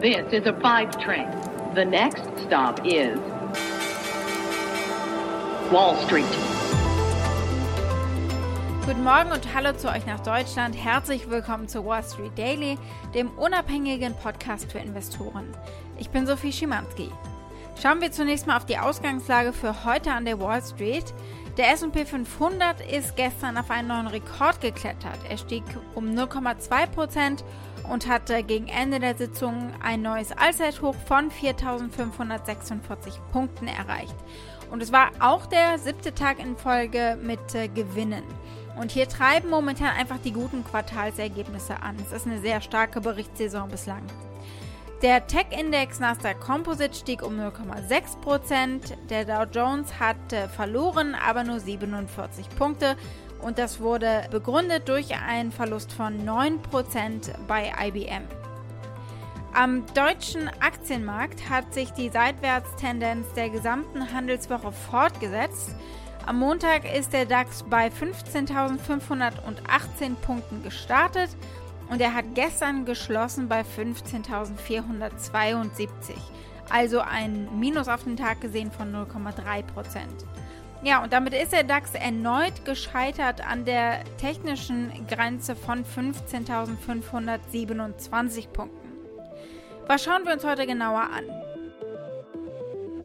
This is a five train. The next stop is Wall Street. Guten Morgen und hallo zu euch nach Deutschland. Herzlich willkommen zu Wall Street Daily, dem unabhängigen Podcast für Investoren. Ich bin Sophie Schimanski. Schauen wir zunächst mal auf die Ausgangslage für heute an der Wall Street. Der SP 500 ist gestern auf einen neuen Rekord geklettert. Er stieg um 0,2% und hatte gegen Ende der Sitzung ein neues Allzeithoch von 4.546 Punkten erreicht. Und es war auch der siebte Tag in Folge mit äh, Gewinnen. Und hier treiben momentan einfach die guten Quartalsergebnisse an. Es ist eine sehr starke Berichtssaison bislang. Der Tech-Index Nasdaq Composite stieg um 0,6%. Der Dow Jones hat äh, verloren, aber nur 47 Punkte und das wurde begründet durch einen Verlust von 9% bei IBM. Am deutschen Aktienmarkt hat sich die Seitwärtstendenz der gesamten Handelswoche fortgesetzt. Am Montag ist der DAX bei 15.518 Punkten gestartet und er hat gestern geschlossen bei 15.472, also ein Minus auf den Tag gesehen von 0,3 Prozent. Ja, und damit ist der DAX erneut gescheitert an der technischen Grenze von 15.527 Punkten. Was schauen wir uns heute genauer an?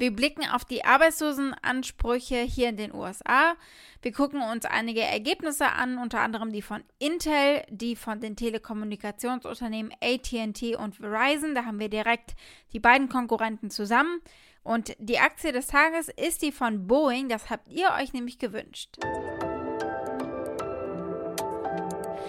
Wir blicken auf die Arbeitslosenansprüche hier in den USA. Wir gucken uns einige Ergebnisse an, unter anderem die von Intel, die von den Telekommunikationsunternehmen ATT und Verizon. Da haben wir direkt die beiden Konkurrenten zusammen. Und die Aktie des Tages ist die von Boeing, das habt ihr euch nämlich gewünscht.